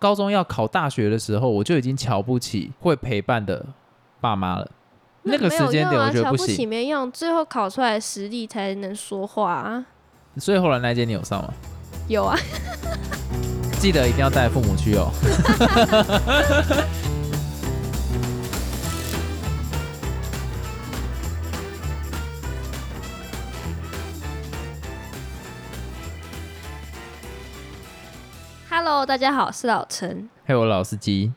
高中要考大学的时候，我就已经瞧不起会陪伴的爸妈了。那个时间点我觉得瞧不起行，没用，最后考出来的实力才能说话啊。所以后来那一间你有上吗？有啊，记得一定要带父母去哦。大家好，我是老陈。还有我老司机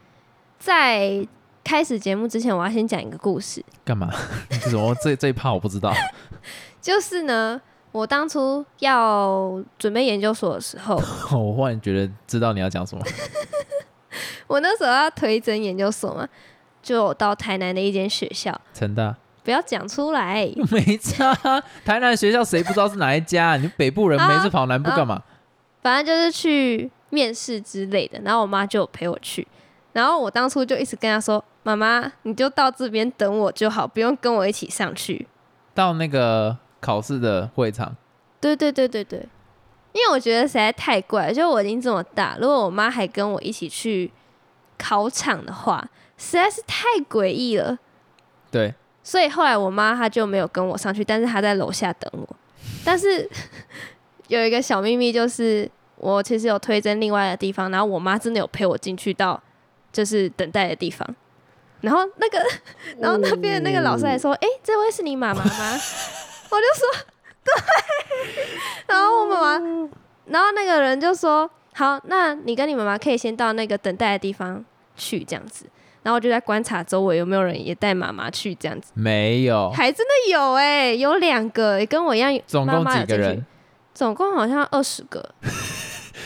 在开始节目之前，我要先讲一个故事，干嘛？这 什么？这这一趴我不知道。就是呢，我当初要准备研究所的时候，我忽然觉得知道你要讲什么。我那时候要推甄研究所嘛，就有到台南的一间学校，成大不要讲出来。没差，台南学校谁不知道是哪一家？你北部人啊没事跑南部干嘛？反正就是去面试之类的，然后我妈就陪我去，然后我当初就一直跟她说：“妈妈，你就到这边等我就好，不用跟我一起上去。到那个考试的会场，”对对对对对，因为我觉得实在太怪了，就我已经这么大，如果我妈还跟我一起去考场的话，实在是太诡异了。对，所以后来我妈她就没有跟我上去，但是她在楼下等我。但是 有一个小秘密，就是我其实有推荐另外的地方，然后我妈真的有陪我进去到就是等待的地方。然后那个，然后那边的那个老师还说：“哎、这位是你妈妈吗？” 我就说：“对。”然后我妈妈，然后那个人就说：“好，那你跟你妈妈可以先到那个等待的地方去，这样子。”然后我就在观察周围有没有人也带妈妈去这样子，没有，还真的有哎、有两个、欸、跟我一样，总共妈妈几个人？总共好像二十个，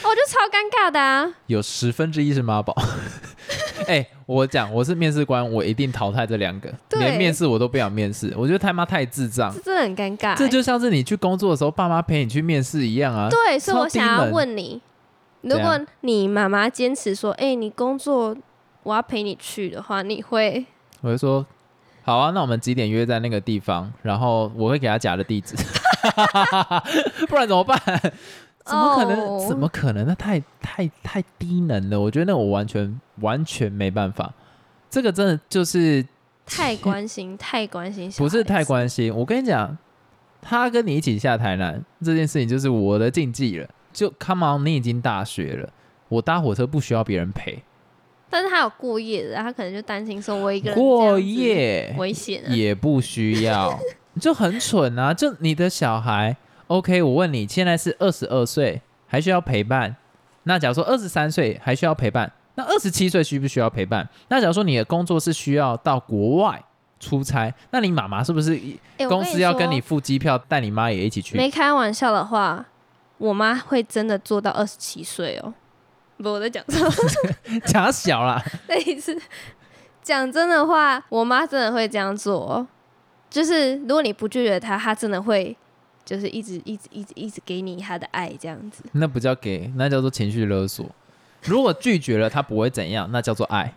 我就超尴尬的啊！有十分之一是妈宝。哎、我讲我是面试官，我一定淘汰这两个，对连面试我都不想面试。我觉得他妈太智障这，真的很尴尬欸、这就像是你去工作的时候，爸妈陪你去面试一样啊。对，所以我想要能问你，如果你妈妈坚持说，哎、你工作我要陪你去的话，你会我就说，好啊，那我们几点约在那个地方？然后我会给他假的地址，不然怎么办？怎么可能哦怎么可能？那太太太低能了！我觉得那我完全完全没办法。这个真的就是太关心，太关心不是太关心。我跟你讲，他跟你一起下台南这件事情就是我的禁忌了。就 come on，你已经大学了，我搭火车不需要别人陪，但是他有过夜的，他可能就担心说我一个人过夜危险啊。也不需要，就很蠢啊！就你的小孩，OK，我问你，现在是二十二岁，还需要陪伴？那假如说二十三岁还需要陪伴，那二十七岁需不需要陪伴？那假如说你的工作是需要到国外出差，那你妈妈是不是公司要跟你付机票，带你妈也一起去？没开玩笑的话，我妈会真的做到二十七岁哦。不，我在讲错，假小啦，那一次讲真的话，我妈真的会这样做哦。就是如果你不拒绝她，她真的会就是一直一直一直一直给你他的爱这样子。那不叫给，那叫做情绪勒索。如果拒绝了，他不会怎样，那叫做爱；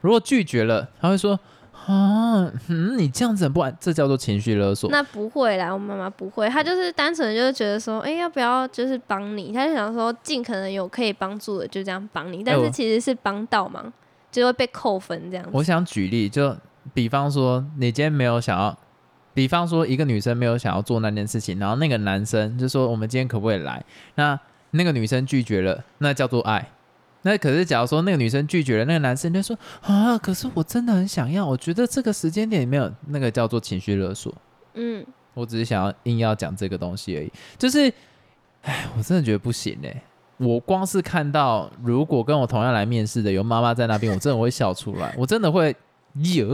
如果拒绝了，他会说啊，嗯，你这样子很不安，这叫做情绪勒索。那不会啦，我妈妈不会，她就是单纯就是觉得说，哎、要不要就是帮你？她就想说尽可能有可以帮助的就这样帮你，但是其实是帮倒忙，就会被扣分这样子。我想举例，就比方说，你今天没有想要，比方说一个女生没有想要做那件事情，然后那个男生就说我们今天可不可以来？那那个女生拒绝了，那叫做爱。那可是，假如说那个女生拒绝了，那个男生就说啊，可是我真的很想要，我觉得这个时间点没有那个叫做情绪勒索。嗯，我只是想要硬要讲这个东西而已，就是，哎，我真的觉得不行哎、我光是看到如果跟我同样来面试的有妈妈在那边，我真的会笑出来，我真的会耶。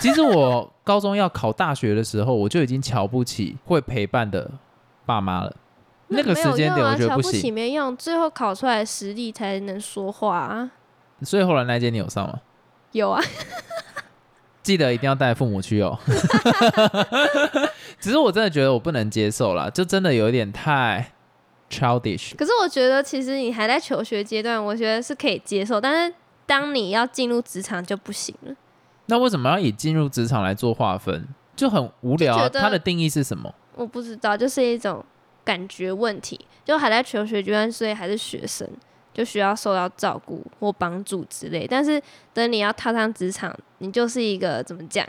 其实我高中要考大学的时候，我就已经瞧不起会陪伴的爸妈了。那个时间点我觉得不瞧不起行，没用，最后考出来的实力才能说话啊。所以后来那间你有上吗？有啊，记得一定要带父母去哦。只是我真的觉得我不能接受啦，就真的有一点太 childish。可是我觉得其实你还在求学阶段，我觉得是可以接受，但是当你要进入职场就不行了。那为什么要以进入职场来做划分？就很无聊它的定义是什么？我不知道，就是一种感觉问题，就还在求学阶段，所以还是学生，就需要受到照顾或帮助之类。但是等你要踏上职场，你就是一个怎么讲，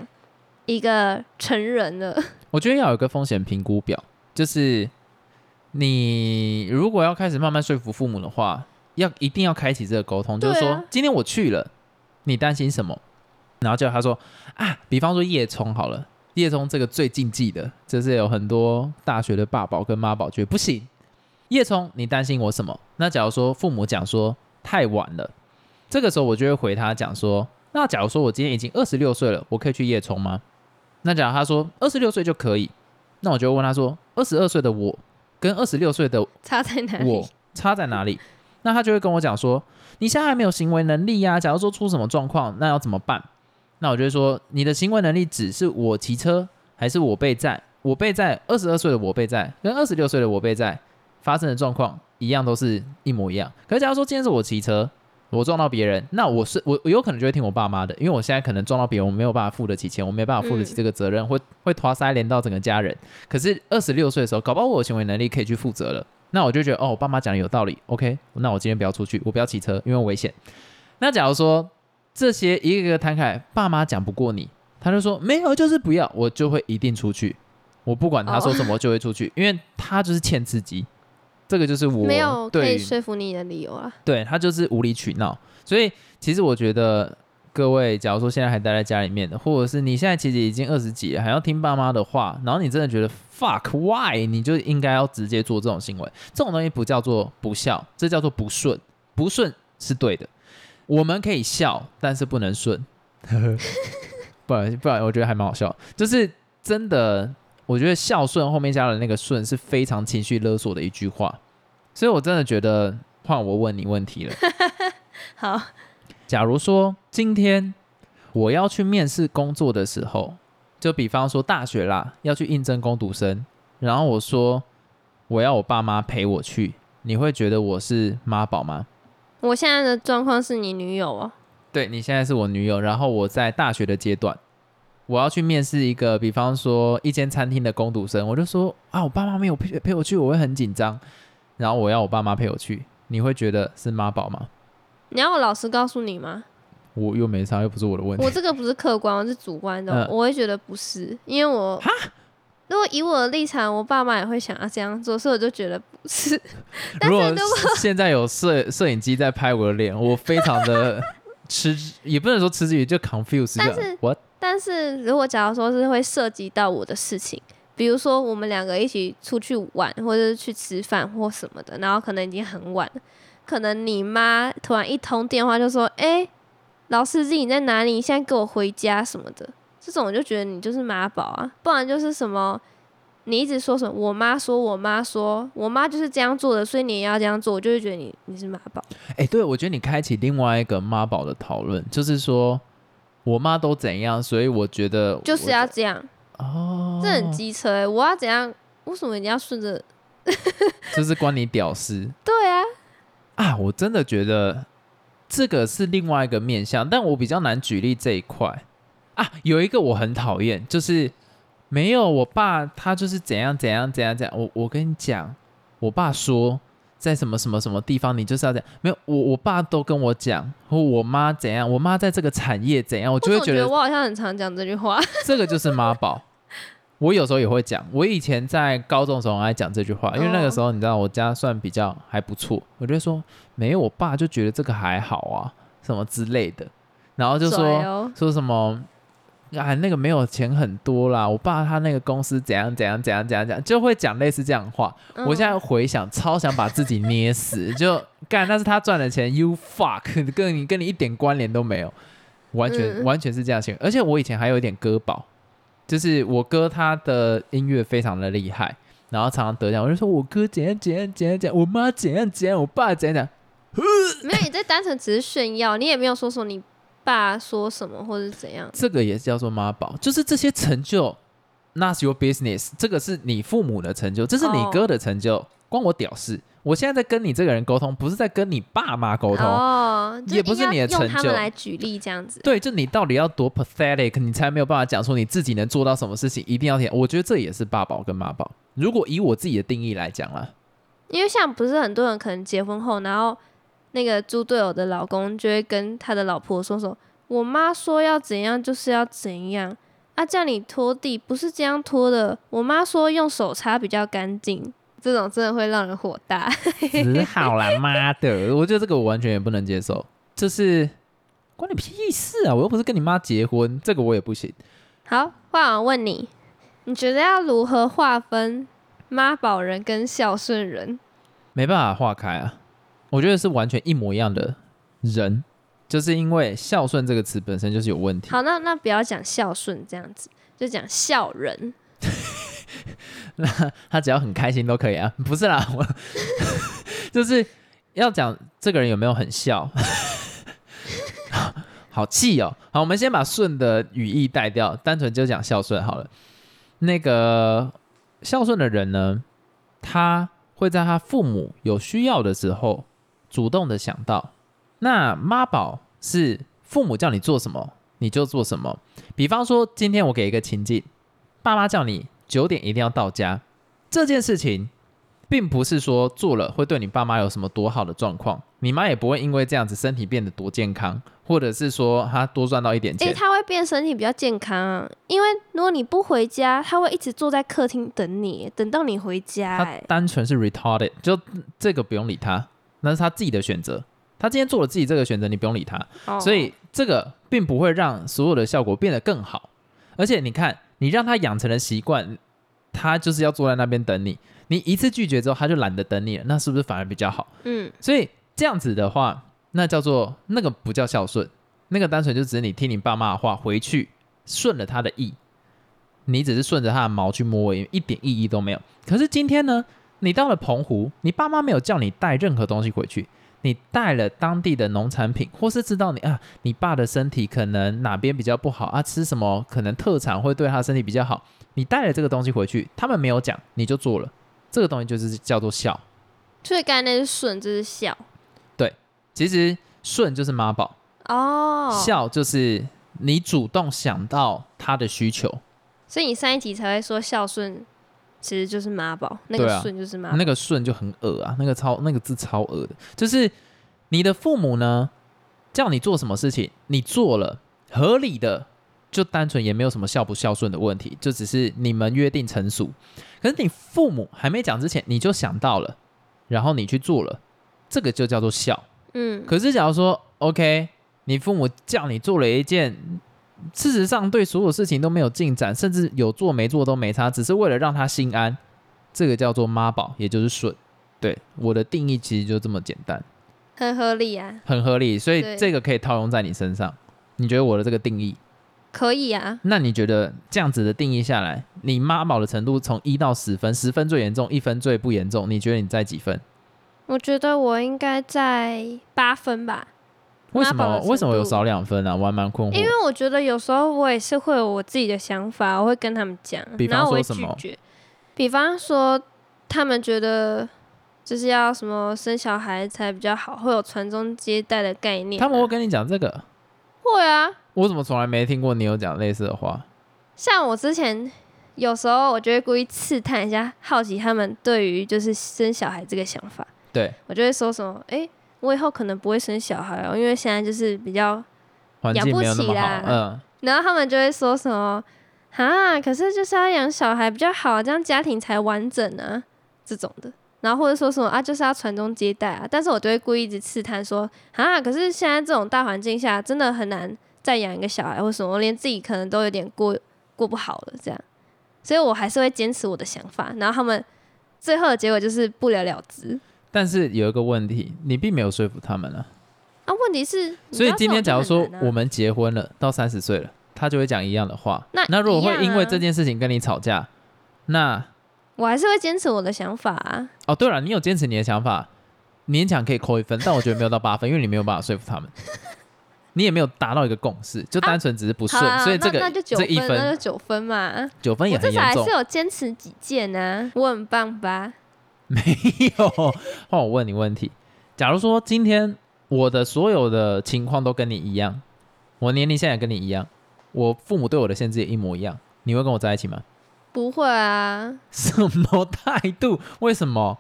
一个成人了。我觉得要有一个风险评估表，就是你如果要开始慢慢说服父母的话，要一定要开启这个沟通，就是说今天我去了，你担心什么？然后叫他说啊，比方说叶冲好了，叶冲这个最禁忌的，就是有很多大学的爸宝跟妈宝觉得不行。叶冲，你担心我什么？那假如说父母讲说太晚了，这个时候我就会回他讲说，那假如说我今天已经二十六岁了，我可以去叶冲吗？那假如他说二十六岁就可以，那我就会问他说，二十二岁的我跟二十六岁的差在哪里我？差在哪里？那他就会跟我讲说，你现在还没有行为能力呀、假如说出什么状况，那要怎么办？那我就会说，你的行为能力只是我骑车，还是我被载？我被载，二十二岁的我被载，跟二十六岁的我被载发生的状况一样，都是一模一样。可是假如说今天是我骑车，我撞到别人，那我是我我有可能就会听我爸妈的，因为我现在可能撞到别人，我没有办法付得起钱，我没办法付得起这个责任，会会拖塞连到整个家人。可是二十六岁的时候，搞不好我有行为能力可以去负责了，那我就觉得哦，我爸妈讲的有道理，OK，那我今天不要出去，我不要骑车，因为危险。那假如说这些一个一个摊开，爸妈讲不过你，他就说没有，就是不要，我就会一定出去，我不管他说什么，我就会出去，因为他就是欠刺激，这个就是我没有可以说服你的理由啊。对他就是无理取闹。所以其实我觉得各位，假如说现在还待在家里面的，或者是你现在其实已经二十几了，还要听爸妈的话，然后你真的觉得 fuck why，你就应该要直接做这种行为。这种东西不叫做不孝，这叫做不顺。不顺是对的，我们可以笑，但是不能顺。不然不然，我觉得还蛮好笑，就是真的，我觉得孝顺后面加了那个顺是非常情绪勒索的一句话，所以我真的觉得换我问你问题了。好，假如说今天我要去面试工作的时候，就比方说大学啦，要去应征工读生，然后我说我要我爸妈陪我去，你会觉得我是妈宝吗？我现在的状况是你女友哦。对你现在是我女友，然后我在大学的阶段，我要去面试一个，比方说一间餐厅的工读生，我就说啊，我爸妈没有陪陪我去，我会很紧张，然后我要我爸妈陪我去，你会觉得是妈宝吗？你要我老实告诉你吗？我又没差，又不是我的问题。我这个不是客观，我是主观的，嗯我会觉得不是，因为我如果以我的立场，我爸妈也会想要这样做，所以我就觉得不是。但如果是如果现在有摄摄影机在拍我的脸，我非常的 吃，也不能说吃之语，就 confuse 但是但是如果假如说是会涉及到我的事情，比如说我们两个一起出去玩，或者是去吃饭或什么的，然后可能已经很晚了，可能你妈突然一通电话就说：“哎、老司机你在哪里？你现在给我回家什么的。”这种我就觉得你就是妈宝啊，不然就是什么。你一直说什么？我妈说，我妈说，我妈就是这样做的，所以你也要这样做，我就会觉得你你是妈宝。哎、对我觉得你开启另外一个妈宝的讨论，就是说我妈都怎样，所以我觉得就是要这样，哦，这很机车哎、我要怎样？为什么一定要顺着？就是关你屌丝 对啊，啊！我真的觉得这个是另外一个面向，但我比较难举例这一块啊。有一个我很讨厌，就是没有我爸，他就是怎样怎样怎样怎样。我我跟你讲，我爸说在什么什么什么地方，你就是要这样。没有我我爸都跟我讲，或我妈怎样，我妈在这个产业怎样，我就会觉得我觉得我好像很常讲这句话。这个就是妈宝。我有时候也会讲，我以前在高中的时候很爱讲这句话，因为那个时候你知道我家算比较还不错，我就会说没有，我爸就觉得这个还好啊，什么之类的，然后就拽说、哦说什么啊那个没有钱很多啦，我爸他那个公司怎样怎样怎样怎样怎样，就会讲类似这样的话。嗯我现在回想，超想把自己捏死，就干那是他赚的钱，you fuck，跟你跟你一点关联都没有，完全、嗯完全是这样想。而且我以前还有一点歌宝，就是我哥他的音乐非常的厉害，然后常常得奖，我就说我哥怎样怎样怎样怎样，我妈怎样怎样，我爸怎样怎样。没有，你这单纯只是炫耀，你也没有说说你爸说什么或者是怎样。这个也是叫做妈宝，就是这些成就，Not your business，这个是你父母的成就，这是你哦哥的成就，关我屌事。我现在在跟你这个人沟通，不是在跟你爸妈沟通。哦，也不是你的成就们来举例这样子。对，就你到底要多 pathetic，你才没有办法讲出你自己能做到什么事情，一定要填。我觉得这也是爸宝跟妈宝。如果以我自己的定义来讲啦，因为像不是很多人可能结婚后，然后那个猪队友的老公就会跟他的老婆说说：“我妈说要怎样就是要怎样啊，叫你拖地不是这样拖的，我妈说用手擦比较干净。”这种真的会让人火大。只好啦，妈的！我觉得这个我完全也不能接受，这是关你屁事啊！我又不是跟你妈结婚，这个我也不行。好，换我问你，你觉得要如何划分妈宝人跟孝顺人？没办法划开啊，我觉得是完全一模一样的人，就是因为孝顺这个词本身就是有问题。好，那那不要讲孝顺这样子，就讲孝人。那他只要很开心都可以啊，不是啦，我 就是要讲这个人有没有很孝，好气哦。好，我们先把顺的语义带掉，单纯就讲孝顺好了。那个孝顺的人呢，他会在他父母有需要的时候主动的想到。那妈宝是父母叫你做什么你就做什么，比方说今天我给一个情境，爸妈叫你。九点一定要到家，这件事情并不是说做了会对你爸妈有什么多好的状况，你妈也不会因为这样子身体变得多健康，或者是说她多赚到一点钱。诶，她会变身体比较健康啊，因为如果你不回家，她会一直坐在客厅等你，等到你回家。他单纯是 retarded，就这个不用理他，那是他自己的选择。他今天做了自己这个选择，你不用理他。所以这个并不会让所有的效果变得更好，而且你看。你让他养成了习惯，他就是要坐在那边等你。你一次拒绝之后，他就懒得等你了，那是不是反而比较好？嗯，所以这样子的话，那叫做那个不叫孝顺，那个单纯就只是你听你爸妈的话回去顺了他的意，你只是顺着他的毛去摸，一点意义都没有。可是今天呢，你到了澎湖，你爸妈没有叫你带任何东西回去。你带了当地的农产品，或是知道你啊，你爸的身体可能哪边比较不好啊，吃什么可能特产会对他身体比较好。你带了这个东西回去，他们没有讲，你就做了，这个东西就是叫做孝。所以刚才那是顺，这是孝。对，其实顺就是妈宝哦，孝就是你主动想到他的需求。所以你上一集才会说孝顺。其实就是妈宝，那个顺就是妈，那个顺就很恶啊，那个超那个字超恶的，就是你的父母呢叫你做什么事情，你做了合理的，就单纯也没有什么孝不孝顺的问题，就只是你们约定成熟。可是你父母还没讲之前，你就想到了，然后你去做了，这个就叫做孝。嗯，可是假如说 OK，你父母叫你做了一件。事实上，对所有事情都没有进展，甚至有做没做都没差，只是为了让他心安，这个叫做妈宝，也就是顺。对我的定义其实就这么简单，很合理啊，很合理。所以这个可以套用在你身上。你觉得我的这个定义可以啊？那你觉得这样子的定义下来，你妈宝的程度从一到十分，十分最严重，一分最不严重，你觉得你在几分？我觉得我应该在八分吧。为什么为什么有少两分呢？我还蛮困惑。因为我觉得有时候我也是会有我自己的想法，我会跟他们讲，然后我会拒绝。比方说，他们觉得就是要什么生小孩才比较好，会有传宗接代的概念。他们会跟你讲这个？会啊。我怎么从来没听过你有讲类似的话？像我之前有时候，我就会故意刺探一下，好奇他们对于就是生小孩这个想法。对，我就会说什么，哎。我以后可能不会生小孩哦，因为现在就是比较养不起啦。嗯，然后他们就会说什么啊？可是就是要养小孩比较好，这样家庭才完整啊，这种的。然后或者说什么啊，就是要传宗接代啊。但是我就会故意一直刺探说啊，可是现在这种大环境下，真的很难再养一个小孩，或什么，连自己可能都有点过过不好了这样。所以我还是会坚持我的想法。然后他们最后的结果就是不了了之。但是有一个问题，你并没有说服他们啊。啊，问题是，所以今天假如说我们结婚了，到三十岁了，他就会讲一样的话。那那如果会因为这件事情跟你吵架，那我还是会坚持我的想法啊。哦，对了，你有坚持你的想法，勉强可以扣一分，但我觉得没有到八分，因为你没有办法说服他们，你也没有达到一个共识，就单纯只是不顺，所以这个这一分那就九分嘛，九分也很严重。还是有坚持己见呢，我很棒吧。没有，换我问你问题。假如说今天我的所有的情况都跟你一样，我年龄现在跟你一样，我父母对我的限制也一模一样，你会跟我在一起吗？不会啊。什么态度？为什么？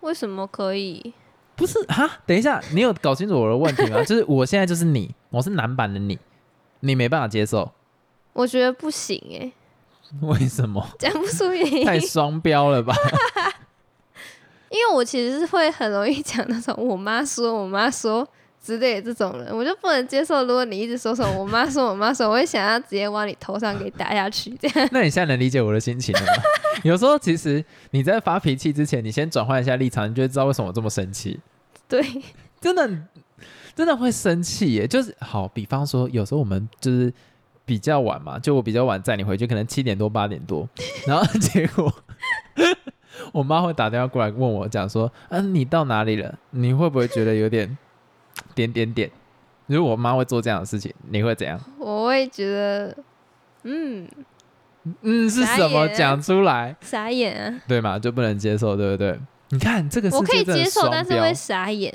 为什么可以？不是哈？等一下，你有搞清楚我的问题吗？就是我现在就是你，我是男版的你，你没办法接受，我觉得不行哎、为什么？讲不出原因，太双标了吧？因为我其实是会很容易讲那种我妈说我妈说之类的这种人，我就不能接受。如果你一直说什么我妈说我妈说，我会想要直接往你头上给打下去，这样 那你现在能理解我的心情了吗？有时候其实你在发脾气之前，你先转换一下 立场，你就会知道为什么我这么生气。对，真的真的会生气耶。就是好，比方说有时候我们就是比较晚嘛，就我比较晚载你回去，可能七点多八点多，然后结果我妈会打电话过来问我讲说，嗯、你到哪里了？你会不会觉得有点点点点？如果我妈会做这样的事情，你会怎样？我会觉得嗯嗯，是什么？眼讲出来，傻眼啊。对嘛？就不能接受，对不对？你看这个我可以接受，但是会傻眼，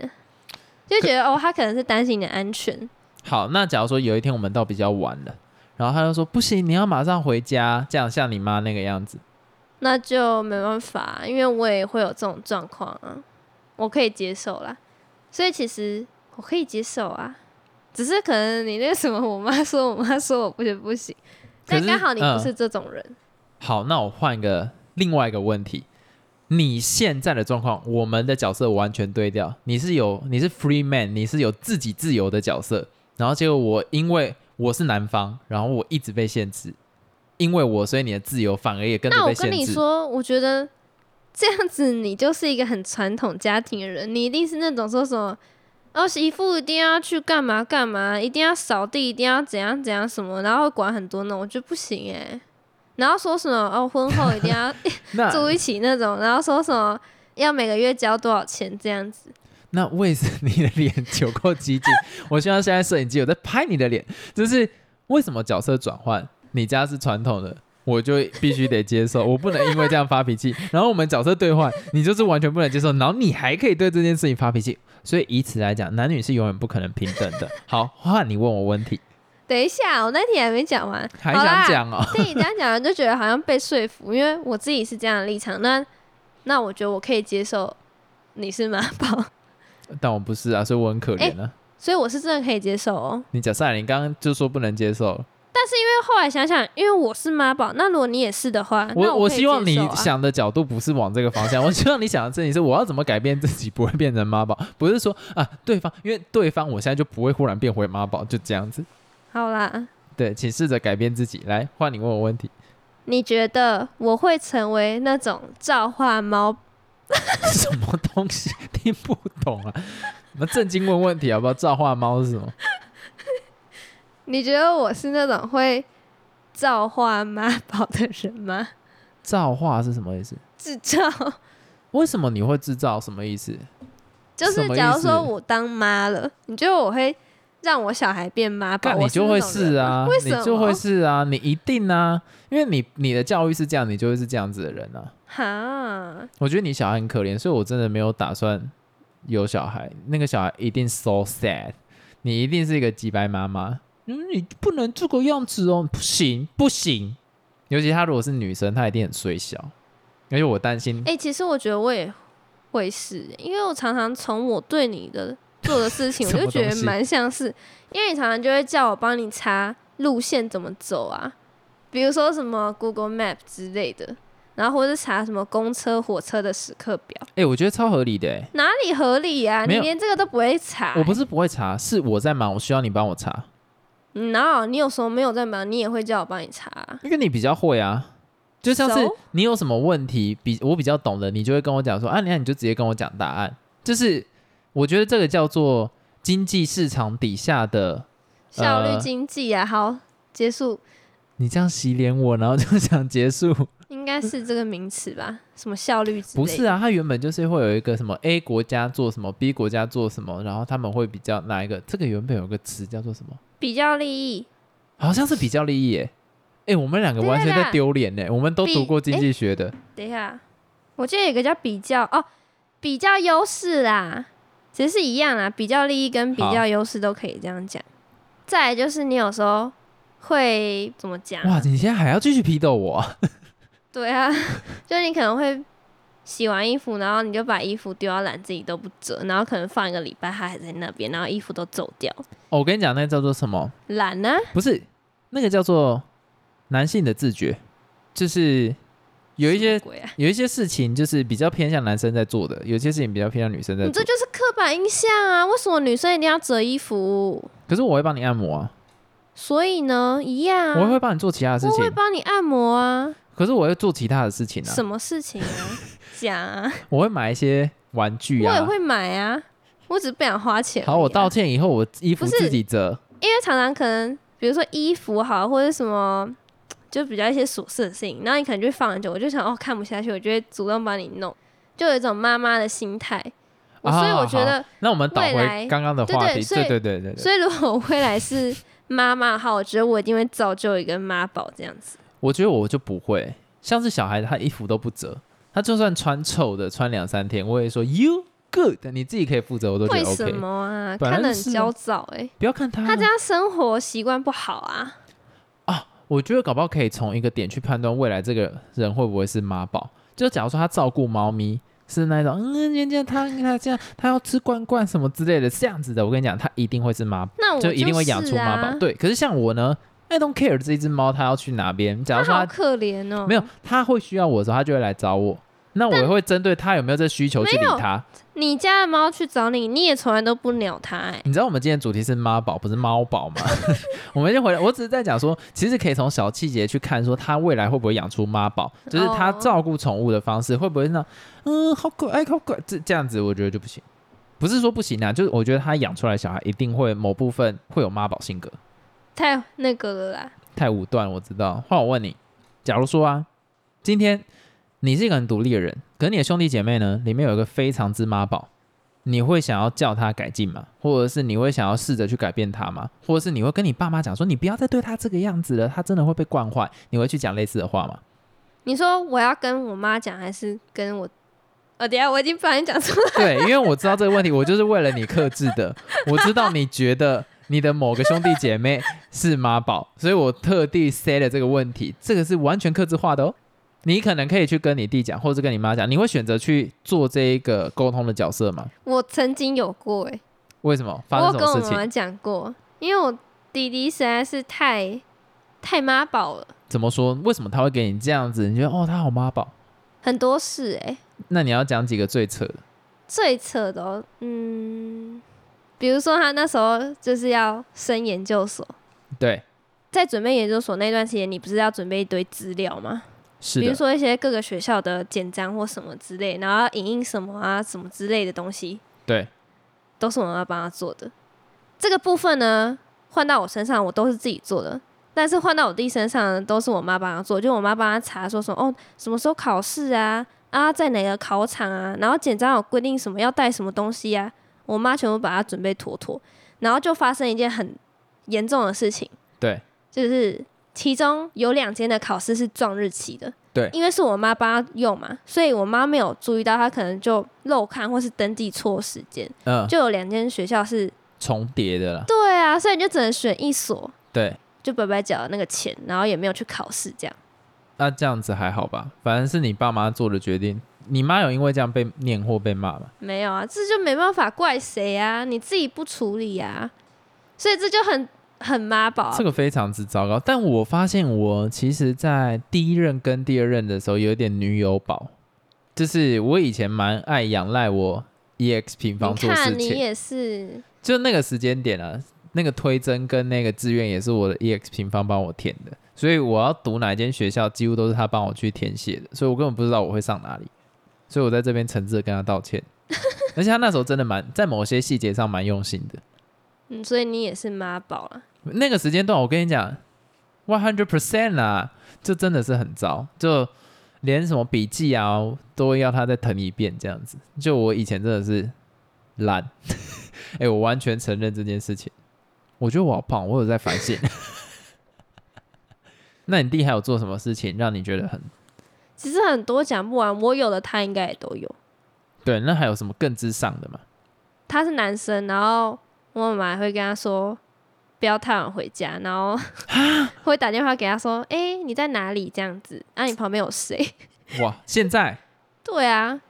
就觉得哦，他可能是担心你的安全。好，那假如说有一天我们到比较晚了，然后他就说不行，你要马上回家，这样像你妈那个样子。那就没办法，因为我也会有这种状况啊，我可以接受啦。所以其实我可以接受啊，只是可能你那个什么，我妈说，我妈说我不行不行，但刚好你嗯不是这种人，好，那我换一个另外一个问题，你现在的状况，我们的角色完全对调，你是有你是 free man，你是有自己自由的角色，然后结果我因为我是男方，然后我一直被限制，因为我所以你的自由反而也跟着那我跟。你说，我觉得这样子你就是一个很传统家庭的人，你一定是那种说什么。哦，媳妇一定要去干嘛干嘛，一定要扫地，一定要怎样怎样什么，然后管很多那种，我觉得不行哎。然后说什么哦，婚后一定要住一起那种，然后说什么要每个月交多少钱这样子。那为什么你的脸有够激进？我希望现在摄影机有在拍你的脸，就是为什么角色转换？你家是传统的，我就必须得接受，我不能因为这样发脾气。然后我们角色对换，你就是完全不能接受，然后你还可以对这件事情发脾气。所以以此来讲，男女是永远不可能平等的。好，换你问我问题，等一下，我那题还没讲完，还想讲哦？听你这样讲，完就觉得好像被说服，因为我自己是这样的立场，那那我觉得我可以接受你是妈宝，但我不是啊，所以我很可怜啊。所以我是真的可以接受哦。你假设你刚刚就说不能接受，因为后来想想，因为我是妈宝，那如果你也是的话，我我希望你想的角度不是往这个方向，我希望你想的事情是我要怎么改变自己不会变成妈宝，不是说啊对方，因为对方我现在就不会忽然变回妈宝，就这样子。好啦。对，请试着改变自己。来，换你问我问题，你觉得我会成为那种造化猫？什么东西 听不懂啊？我们正经问问题好不好？造化猫是什么？你觉得我是那种会造化妈宝的人吗？造化是什么意思？制造，为什么你会制造？什么意思？就是假如说我当妈了，你觉得我会让我小孩变妈宝？你就会是啊为，什么？你就会是啊，你一定啊，因为你你的教育是这样，你就会是这样子的人啊。哈，我觉得你小孩很可怜，所以我真的没有打算有小孩。那个小孩一定 so sad，你一定是一个鸡白妈妈。嗯，你不能这个样子哦，不行不行。尤其她如果是女生，她一定很衰小。而且我担心，哎、其实我觉得我也会是，因为我常常从我对你的做的事情，我就觉得蛮像是，因为你常常就会叫我帮你查路线怎么走啊，比如说什么 Google Map 之类的，然后或者是查什么公车、火车的时刻表，哎、我觉得超合理的、欸。哪里合理呀、没有你连这个都不会查、我不是不会查，是我在忙，我需要你帮我查，嗯，哪有？你有时候没有在忙，你也会叫我帮你查啊、因为你比较会啊。就像是你有什么问题，比我比较懂的，你就会跟我讲说啊，你看你就直接跟我讲答案。就是我觉得这个叫做经济市场底下的效率呃经济啊。好，结束，你这样洗脸我，然后就想结束，应该是这个名词吧？什么效率之类的？不是啊？它原本就是会有一个什么 A 国家做什么，B 国家做什么，然后他们会比较哪一个？这个原本有个词叫做什么？比较利益。好像是比较利益耶。哎、我们两个完全在丢脸呢。我们都读过经济学的，等一下，我记得有一个叫比较哦，比较优势啦，其实是一样啦，比较利益跟比较优势都可以这样讲。再来就是你有时候会怎么讲啊？哇！你现在还要继续批斗我啊？对啊，就你可能会洗完衣服，然后你就把衣服丢到篮子里都不折，然后可能放一个礼拜，它还在那边，然后衣服都皱掉。哦，我跟你讲，那个叫做什么？懒呢、不是，那个叫做男性的自觉，就是有一些有一些事情就是比较偏向男生在做的，有些事情比较偏向女生在做你这。就是刻板印象啊！为什么女生一定要折衣服？可是我会帮你按摩啊，所以呢，一样啊，我会帮你做其他的事我会，帮你按摩啊，可是我会做其他的事情啊什，么事情啊？讲啊，我会买一些玩具啊。我也会买啊，我只是不想花钱啊、好，我道歉以后，我衣服自己折。因为常常可能，比如说衣服好，或者什么，就比较一些琐事的事情，然后你可能就会放很久，我就想哦看不下去，我就会主动帮你弄，就有一种妈妈的心态。啊所以我觉得，那我们倒回刚刚的话题，对对对对对对。所以如果我未来是妈妈的话，我觉得我一定会造就一个妈宝这样子。我觉得我就不会，像是小孩他衣服都不折，他就算穿臭的穿两三天，我也说 you good，你自己可以负责，我都觉得为什 OK。么啊？看得很焦躁哎、不要看他，他家生活习惯不好啊。啊，我觉得搞不好可以从一个点去判断未来这个人会不会是妈宝。就假如说他照顾猫咪是那种，嗯，人家他他这样，他要吃罐罐什么之类的，这样子的，我跟你讲，他一定会是妈，那我就一定会养出妈宝。啊、对，可是像我呢，I don't care 这一只猫它要去哪边。假如说它可怜哦。没有，它会需要我的时候，它就会来找我。那我也会针对他有没有这需求去理他。你家的猫去找你，你也从来都不鸟它哎、你知道我们今天主题是妈宝，不是猫宝吗？我们先回来，我只是在讲说，其实可以从小细节去看，说它未来会不会养出妈宝，就是它哦照顾宠物的方式会不会那，嗯，好可爱，好可爱，这这样子，我觉得就不行。不是说不行啊，就是我觉得他养出来小孩一定会某部分会有妈宝性格，太那个了啦。太武断，我知道。换我问你，假如说啊，今天你是一个很独立的人，可是你的兄弟姐妹呢，里面有一个非常之妈宝，你会想要叫他改进吗？或者是你会想要试着去改变他吗？或者是你会跟你爸妈讲说，你不要再对他这个样子了，他真的会被惯坏，你会去讲类似的话吗？你说我要跟我妈讲，还是跟我？呃，等下我已经不小心讲出来。对，因为我知道这个问题，我就是为了你克制的。我知道你觉得你的某个兄弟姐妹是妈宝，所以我特地塞了这个问题，这个是完全克制化的哦。你可能可以去跟你弟讲，或者是跟你妈讲，你会选择去做这一个沟通的角色吗？我曾经有过哎、为什么？我发生什么事情？跟我妈妈讲过，因为我弟弟实在是太太妈宝了，怎么说？为什么他会给你这样子？你觉得哦，他好妈宝？很多事哎、那你要讲几个最扯的？最扯的、哦，嗯，比如说他那时候就是要升研究所，对，在准备研究所那段时间，你不是要准备一堆资料吗？是，比如说一些各个学校的简章或什么之类，然后要影印什么啊什么之类的东西，对，都是我妈帮他做的。这个部分呢，换到我身上，我都是自己做的。但是换到我弟身上呢，都是我妈帮他做，就我妈帮他查说什么哦，什么时候考试啊，啊，在哪个考场啊，然后简章有规定什么要带什么东西啊，我妈全部把它准备妥妥，然后就发生一件很严重的事情，对，就是其中有两间的考试是撞日期的，对因为是我妈帮他用嘛，所以我妈没有注意到，她可能就漏看或是登记错时间，嗯，就有两间学校是重叠的啦，对啊，所以你就只能选一所，对。就白白缴了那个钱，然后也没有去考试，这样那这样子还好吧？反正是你爸妈做的决定。你妈有因为这样被念或被骂吗？没有啊，这就没办法怪谁啊，你自己不处理啊，所以这就很很妈宝、啊这。个非常之糟糕。但我发现我其实，在第一任跟第二任的时候，有一点女友宝，就是我以前蛮爱仰赖我 EX 平方做事情，看你也是，就那个时间点啊，那个推甄跟那个志愿也是我的 EX 平方帮我填的，所以我要读哪一间学校，几乎都是他帮我去填写的，所以我根本不知道我会上哪里，所以我在这边诚挚的跟他道歉。而且他那时候真的蛮在某些细节上蛮用心的。嗯，所以你也是妈宝啊。那个时间段，我跟你讲，one hundred percent 啊，就真的是很糟，就连什么笔记啊都要他再誊一遍这样子。就我以前真的是懒，哎、我完全承认这件事情。我觉得我好胖，我有在反省。那你弟还有做什么事情让你觉得很其实很多讲不完，我有的他应该也都有。对？那还有什么更之上的吗？他是男生，然后我妈妈会跟他说不要太晚回家，然后 会打电话给他说，哎、你在哪里？这样子，啊，你旁边有谁？哇，现在 对啊，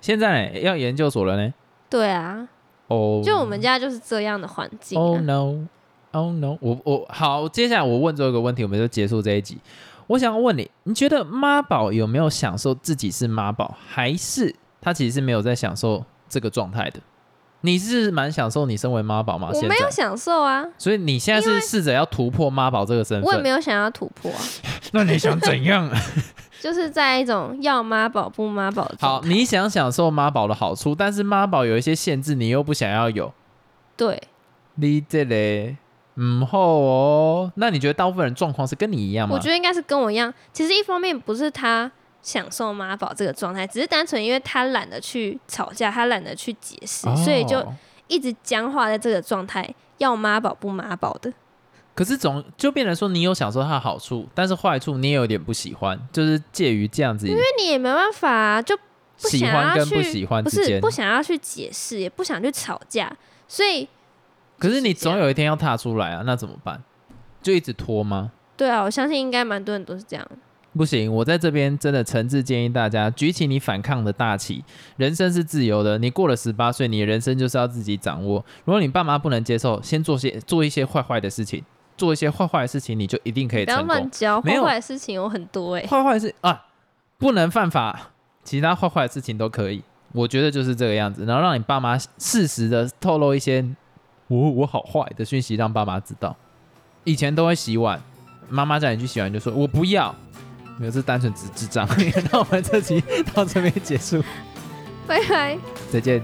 现在呢，要研究所了呢。对啊，哦，就我们家就是这样的环境、Oh。no，Oh no，我我好，接下来我问最后一个问题，我们就结束这一集。我想要问你，你觉得妈宝有没有享受自己是妈宝，还是他其实是没有在享受这个状态的？你是蛮享受你身为妈宝吗？我没有享受啊，所以你现在是试着要突破妈宝这个身份我也没。有想要突破啊，那你想怎样？就是在一种要妈宝不妈宝好，你想享受妈宝的好处，但是妈宝有一些限制，你又不想要有。对，你这嘞，嗯后哦，那你觉得大部分人状况是跟你一样吗？我觉得应该是跟我一样。其实一方面不是他享受妈宝这个状态，只是单纯因为他懒得去吵架，他懒得去解释，所以就哦一直僵化在这个状态，要妈宝不妈宝的。可是总就变成说，你有享受它的好处，但是坏处你也有点不喜欢，就是介于这样子因为你也没办法、啊，就不喜想要去欢跟不喜欢不是不。想要去解释，也不想去吵架，所以可是你总有一天要踏出来啊，那怎么办？就一直拖吗？对啊，我相信应该蛮多人都是这样。不行，我在这边真的诚挚建议大家，举起你反抗的大旗。人生是自由的，你过了十八岁，你的人生就是要自己掌握。如果你爸妈不能接受，先做些做一些坏坏的事情，做一些坏坏的事情，你就一定可以不要。乱教，坏坏的事情有很多哎、坏坏的事啊，不能犯法，其他坏坏的事情都可以。我觉得就是这个样子，然后让你爸妈适时的透露一些我我好坏的讯息，让爸妈知道。以前都会洗碗，妈妈叫你去洗碗，就说我不要，没有是单纯只智障。那我们这集到这边结束，拜拜。再见。